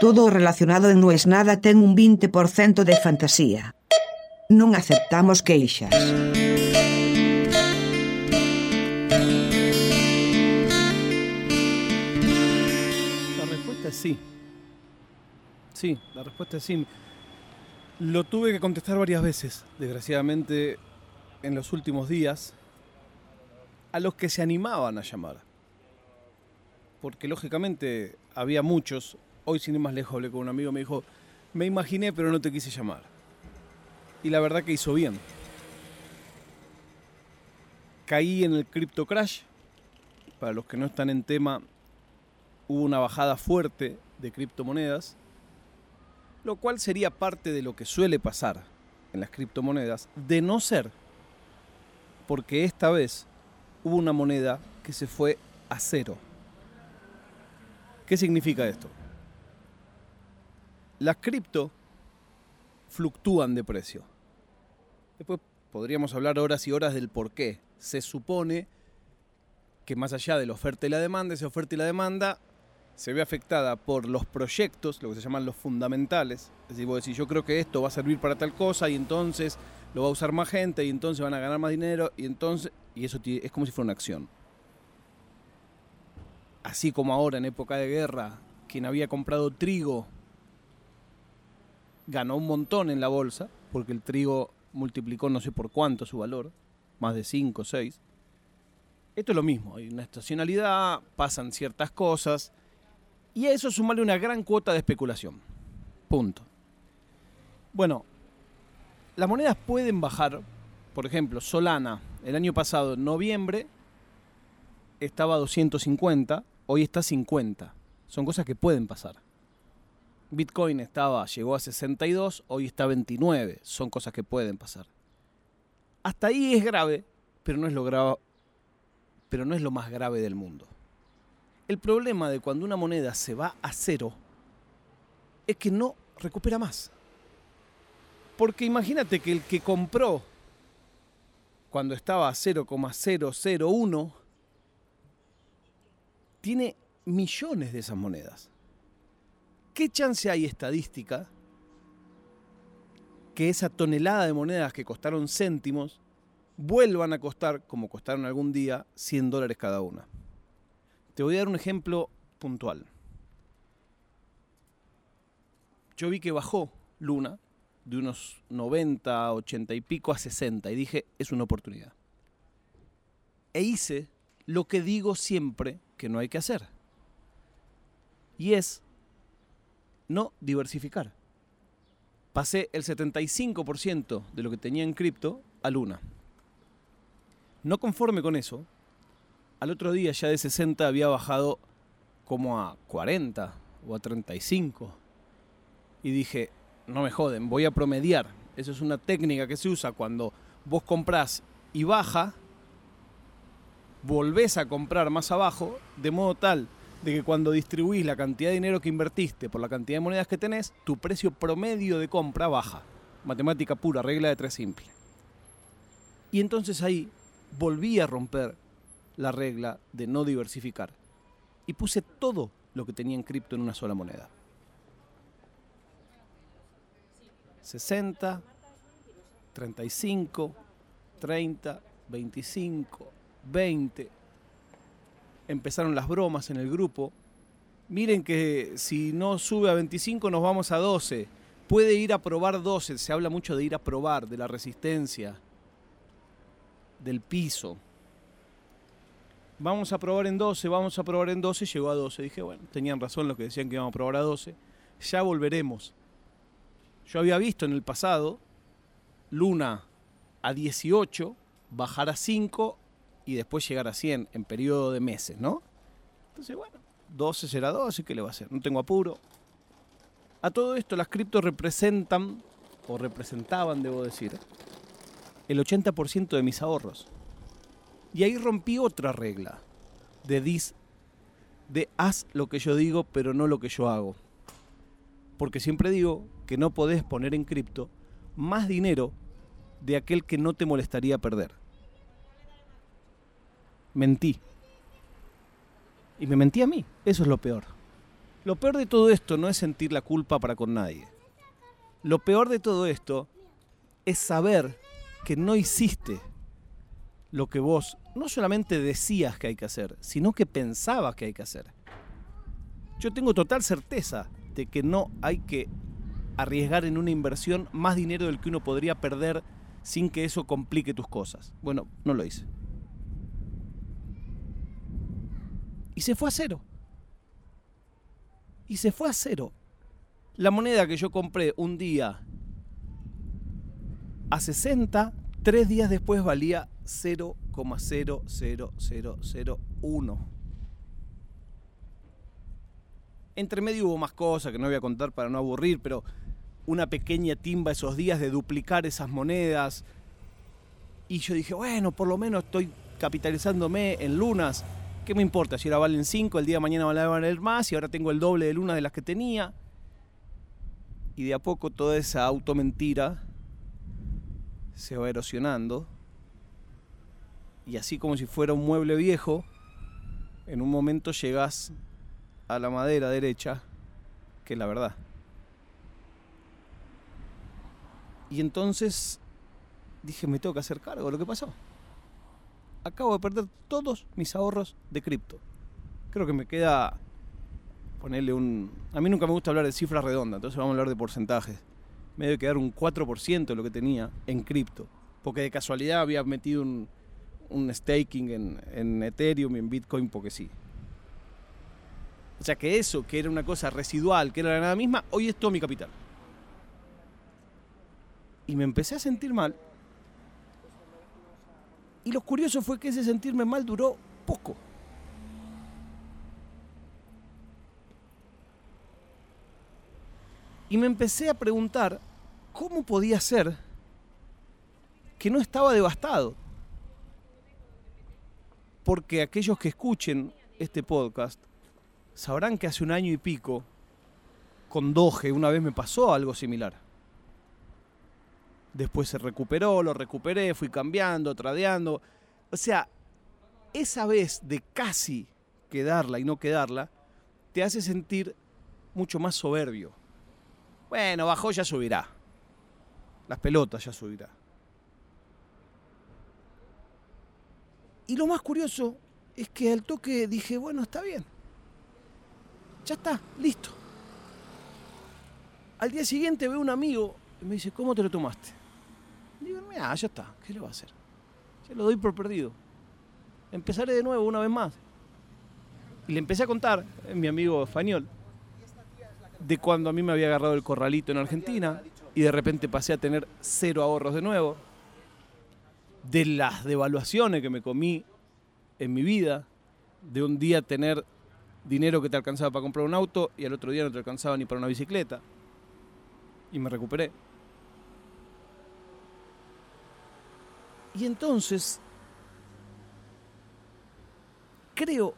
Todo relacionado en Nues Nada ten un 20% de fantasía. Non aceptamos queixas. La respuesta es sí. Sí, la respuesta es sí. Lo tuve que contestar varias veces, desgraciadamente, en los últimos días, a los que se animaban a llamar. Porque lógicamente había muchos, hoy sin ir más lejos hablé con un amigo, me dijo, me imaginé pero no te quise llamar. Y la verdad que hizo bien. Caí en el Crypto Crash. Para los que no están en tema, hubo una bajada fuerte de criptomonedas, lo cual sería parte de lo que suele pasar en las criptomonedas, de no ser porque esta vez hubo una moneda que se fue a cero. ¿Qué significa esto? Las cripto fluctúan de precio. Después podríamos hablar horas y horas del por qué. Se supone que más allá de la oferta y la demanda, esa oferta y la demanda se ve afectada por los proyectos, lo que se llaman los fundamentales. Es decir, vos decís, yo creo que esto va a servir para tal cosa y entonces lo va a usar más gente y entonces van a ganar más dinero y entonces... Y eso es como si fuera una acción. Así como ahora en época de guerra, quien había comprado trigo ganó un montón en la bolsa, porque el trigo multiplicó no sé por cuánto su valor, más de 5 o 6. Esto es lo mismo, hay una estacionalidad, pasan ciertas cosas, y a eso sumarle una gran cuota de especulación. Punto. Bueno, las monedas pueden bajar, por ejemplo, Solana, el año pasado, en noviembre, estaba a 250, hoy está a 50. Son cosas que pueden pasar. Bitcoin estaba, llegó a 62, hoy está a 29. Son cosas que pueden pasar. Hasta ahí es grave, pero no es lo grave, pero no es lo más grave del mundo. El problema de cuando una moneda se va a cero es que no recupera más. Porque imagínate que el que compró cuando estaba a 0,001 tiene millones de esas monedas. ¿Qué chance hay estadística que esa tonelada de monedas que costaron céntimos vuelvan a costar, como costaron algún día, 100 dólares cada una? Te voy a dar un ejemplo puntual. Yo vi que bajó Luna de unos 90, 80 y pico a 60 y dije, es una oportunidad. E hice lo que digo siempre que no hay que hacer. Y es no diversificar. Pasé el 75% de lo que tenía en cripto a Luna. No conforme con eso, al otro día ya de 60 había bajado como a 40 o a 35. Y dije, no me joden, voy a promediar. Eso es una técnica que se usa cuando vos comprás y baja, volvés a comprar más abajo, de modo tal de que cuando distribuís la cantidad de dinero que invertiste por la cantidad de monedas que tenés, tu precio promedio de compra baja. Matemática pura, regla de tres simple. Y entonces ahí volví a romper la regla de no diversificar. Y puse todo lo que tenía en cripto en una sola moneda. 60, 35, 30, 25, 20, empezaron las bromas en el grupo. Miren que si no sube a 25 nos vamos a 12. Puede ir a probar 12. Se habla mucho de ir a probar, de la resistencia, del piso. Vamos a probar en 12, vamos a probar en 12. Llegó a 12. Dije, bueno, tenían razón los que decían que íbamos a probar a 12. Ya volveremos. Yo había visto en el pasado Luna a 18, bajar a 5 y después llegar a 100 en periodo de meses, ¿no? Entonces, bueno, 12 será 12, ¿qué le va a hacer? No tengo apuro. A todo esto las criptos representan, o representaban, debo decir, el 80% de mis ahorros. Y ahí rompí otra regla de dis, de haz lo que yo digo, pero no lo que yo hago. Porque siempre digo que no podés poner en cripto más dinero de aquel que no te molestaría perder mentí. Y me mentí a mí, eso es lo peor. Lo peor de todo esto no es sentir la culpa para con nadie. Lo peor de todo esto es saber que no hiciste lo que vos no solamente decías que hay que hacer, sino que pensabas que hay que hacer. Yo tengo total certeza de que no hay que arriesgar en una inversión más dinero del que uno podría perder sin que eso complique tus cosas. Bueno, no lo hice. Y se fue a cero. Y se fue a cero. La moneda que yo compré un día a 60, tres días después valía 0,00001. Entre medio hubo más cosas que no voy a contar para no aburrir, pero una pequeña timba esos días de duplicar esas monedas. Y yo dije, bueno, por lo menos estoy capitalizándome en lunas. ¿Qué me importa? Si ahora valen 5, el día de mañana van a valer más y ahora tengo el doble de lunas de las que tenía. Y de a poco toda esa automentira se va erosionando. Y así como si fuera un mueble viejo, en un momento llegas a la madera derecha, que es la verdad. Y entonces dije, me tengo que hacer cargo de lo que pasó. Acabo de perder todos mis ahorros de cripto. Creo que me queda ponerle un... A mí nunca me gusta hablar de cifras redondas, entonces vamos a hablar de porcentajes. Me debe quedar un 4% de lo que tenía en cripto. Porque de casualidad había metido un, un staking en, en Ethereum y en Bitcoin porque sí. O sea que eso, que era una cosa residual, que era la nada misma, hoy es todo mi capital. Y me empecé a sentir mal. Y lo curioso fue que ese sentirme mal duró poco. Y me empecé a preguntar cómo podía ser que no estaba devastado. Porque aquellos que escuchen este podcast sabrán que hace un año y pico, con Doge, una vez me pasó algo similar. Después se recuperó, lo recuperé, fui cambiando, tradeando. O sea, esa vez de casi quedarla y no quedarla, te hace sentir mucho más soberbio. Bueno, bajó, ya subirá. Las pelotas ya subirá. Y lo más curioso es que al toque dije, bueno, está bien. Ya está, listo. Al día siguiente veo un amigo y me dice, ¿cómo te lo tomaste? Digo, mira, ya está, ¿qué le va a hacer? Ya lo doy por perdido. Empezaré de nuevo una vez más. Y le empecé a contar, a mi amigo español, de cuando a mí me había agarrado el corralito en Argentina y de repente pasé a tener cero ahorros de nuevo, de las devaluaciones que me comí en mi vida, de un día tener dinero que te alcanzaba para comprar un auto y al otro día no te alcanzaba ni para una bicicleta. Y me recuperé. Y entonces, creo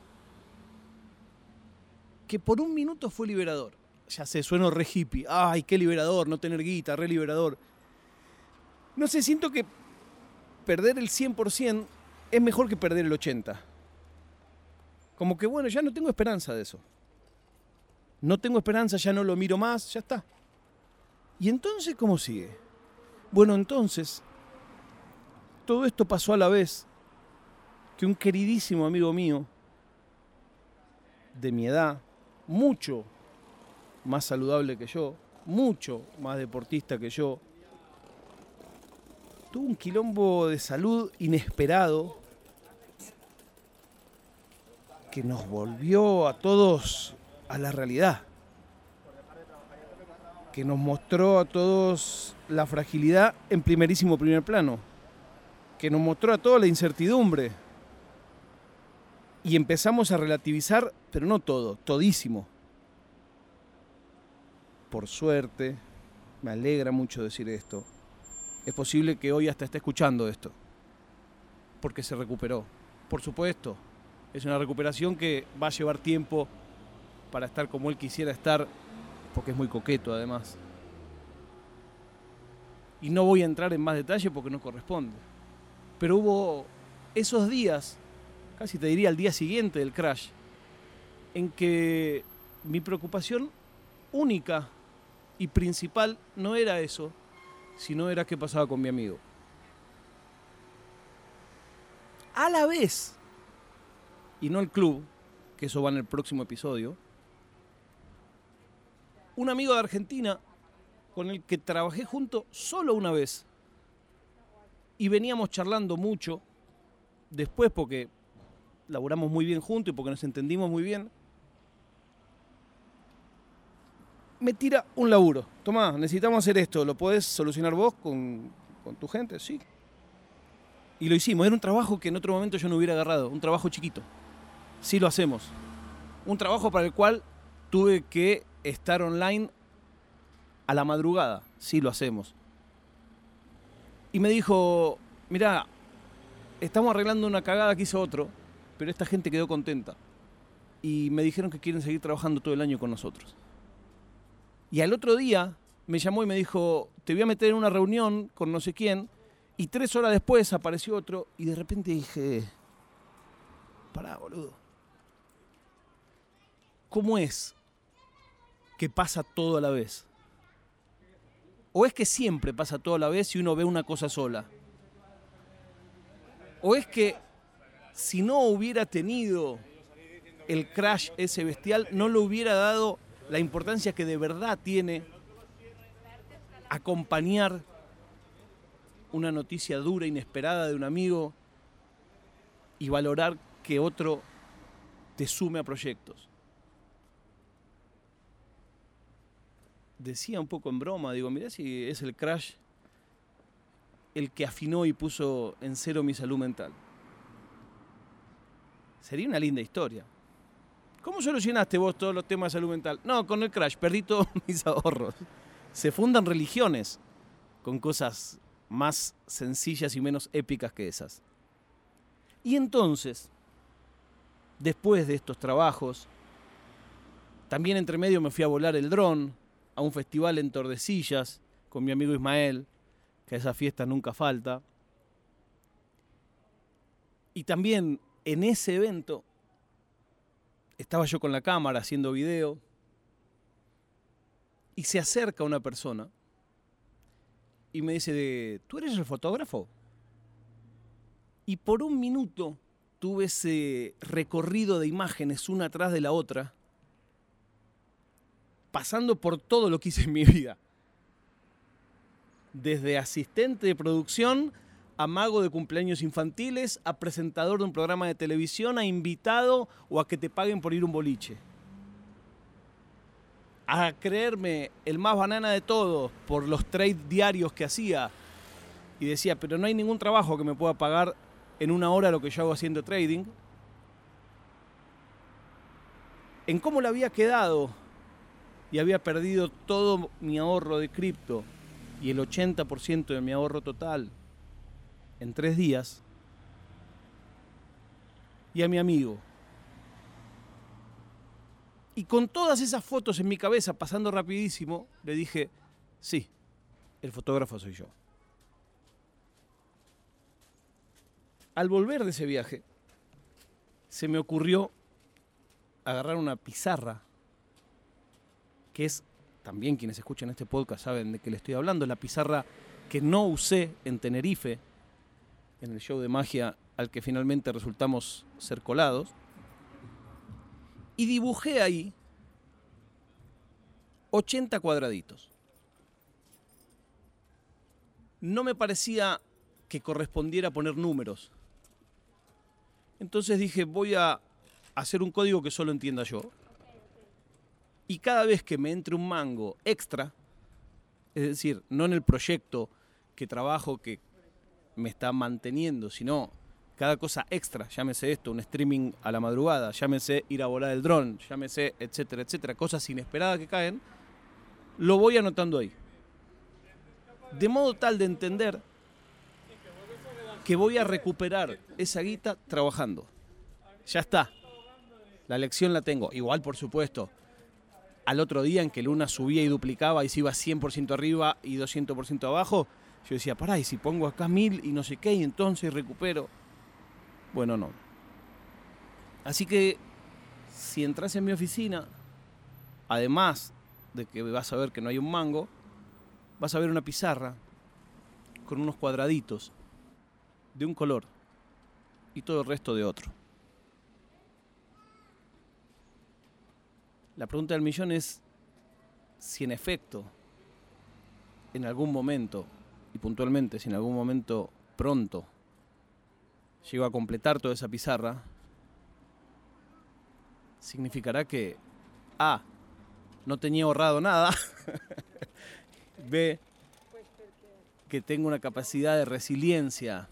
que por un minuto fue liberador ya sé, sueno re hippie. Ay, qué liberador, no tener guita, re liberador. No sé, siento que perder el 100% es mejor que perder el 80%. Como que bueno, ya no tengo esperanza de eso. No tengo esperanza, ya no lo miro más, ya está. ¿Y entonces cómo sigue? Bueno, entonces, todo esto pasó a la vez que un queridísimo amigo mío, de mi edad, mucho más saludable que yo, mucho más deportista que yo, tuvo un quilombo de salud inesperado que nos volvió a todos a la realidad, que nos mostró a todos la fragilidad en primerísimo primer plano, que nos mostró a todos la incertidumbre. Y empezamos a relativizar, pero no todo, todísimo por suerte, me alegra mucho decir esto, es posible que hoy hasta esté escuchando esto, porque se recuperó. Por supuesto, es una recuperación que va a llevar tiempo para estar como él quisiera estar, porque es muy coqueto además. Y no voy a entrar en más detalle porque no corresponde. Pero hubo esos días, casi te diría el día siguiente del crash, en que mi preocupación única y principal no era eso, sino era qué pasaba con mi amigo. A la vez, y no el club, que eso va en el próximo episodio, un amigo de Argentina con el que trabajé junto solo una vez y veníamos charlando mucho después porque laburamos muy bien juntos y porque nos entendimos muy bien, me tira un laburo. Tomá, necesitamos hacer esto, ¿lo podés solucionar vos con, con tu gente? Sí. Y lo hicimos. Era un trabajo que en otro momento yo no hubiera agarrado, un trabajo chiquito. Sí lo hacemos. Un trabajo para el cual tuve que estar online a la madrugada. Sí lo hacemos. Y me dijo, mira, estamos arreglando una cagada que hizo otro, pero esta gente quedó contenta. Y me dijeron que quieren seguir trabajando todo el año con nosotros. Y al otro día me llamó y me dijo, te voy a meter en una reunión con no sé quién. Y tres horas después apareció otro y de repente dije, pará, boludo. ¿Cómo es que pasa todo a la vez? ¿O es que siempre pasa todo a la vez y uno ve una cosa sola? ¿O es que si no hubiera tenido el crash ese bestial, no le hubiera dado la importancia que de verdad tiene acompañar una noticia dura, inesperada de un amigo y valorar que otro te sume a proyectos? Decía un poco en broma, digo, mirá si es el crash el que afinó y puso en cero mi salud mental. Sería una linda historia. ¿Cómo solucionaste vos todos los temas de salud mental? No, con el crash, perdí todos mis ahorros. Se fundan religiones con cosas más sencillas y menos épicas que esas. Y entonces, después de estos trabajos, también entre medio me fui a volar el dron a un festival en Tordesillas con mi amigo Ismael, que a esa fiesta nunca falta. Y también en ese evento estaba yo con la cámara haciendo video y se acerca una persona y me dice, ¿tú eres el fotógrafo? Y por un minuto tuve ese recorrido de imágenes una atrás de la otra, pasando por todo lo que hice en mi vida desde asistente de producción a mago de cumpleaños infantiles, a presentador de un programa de televisión, a invitado o a que te paguen por ir un boliche. A creerme el más banana de todos por los trades diarios que hacía. Y decía, pero no hay ningún trabajo que me pueda pagar en una hora lo que yo hago haciendo trading. En cómo le había quedado y había perdido todo mi ahorro de cripto y el 80% de mi ahorro total en tres días, y a mi amigo. Y con todas esas fotos en mi cabeza pasando rapidísimo, le dije, sí, el fotógrafo soy yo. Al volver de ese viaje, se me ocurrió agarrar una pizarra, que es también quienes escuchan este podcast saben de qué le estoy hablando, la pizarra que no usé en Tenerife, en el show de magia al que finalmente resultamos ser colados, y dibujé ahí 80 cuadraditos. No me parecía que correspondiera poner números. Entonces dije, voy a hacer un código que solo entienda yo. Y cada vez que me entre un mango extra, es decir, no en el proyecto que trabajo, que me está manteniendo, sino cada cosa extra, llámese esto, un streaming a la madrugada, llámese ir a volar el dron, llámese, etcétera, etcétera, cosas inesperadas que caen, lo voy anotando ahí. De modo tal de entender que voy a recuperar esa guita trabajando. Ya está. La lección la tengo. Igual, por supuesto, al otro día en que Luna subía y duplicaba y se iba 100% arriba y 200% abajo, yo decía, pará, y si pongo acá mil y no sé qué, y entonces recupero. Bueno, no. Así que si entras en mi oficina además de que vas a ver que no hay un mango, vas a ver una pizarra con unos cuadraditos de un color y todo el resto de otro. La pregunta del millón es si en efecto, en algún momento, y puntualmente, si en algún momento pronto, llego a completar toda esa pizarra, significará que A, no tenía ahorrado nada, B, que tengo una capacidad de resiliencia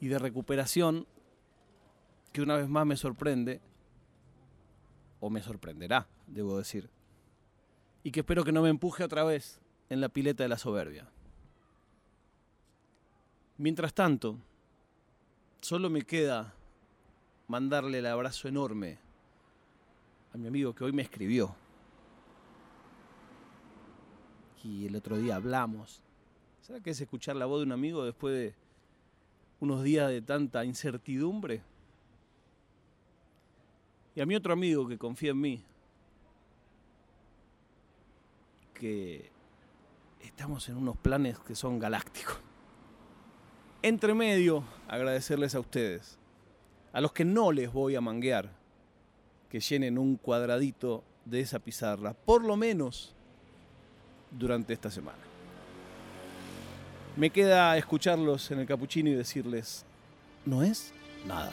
y de recuperación que una vez más me sorprende, o me sorprenderá, debo decir, y que espero que no me empuje otra vez en la pileta de la soberbia. Mientras tanto, solo me queda mandarle el abrazo enorme a mi amigo que hoy me escribió. Y el otro día hablamos. ¿Será que es escuchar la voz de un amigo después de unos días de tanta incertidumbre? Y a mi otro amigo que confía en mí, que estamos en unos planes que son galácticos. Entre medio, agradecerles a ustedes, a los que no les voy a manguear, que llenen un cuadradito de esa pizarra, por lo menos durante esta semana. Me queda escucharlos en el capuchino y decirles, no es nada.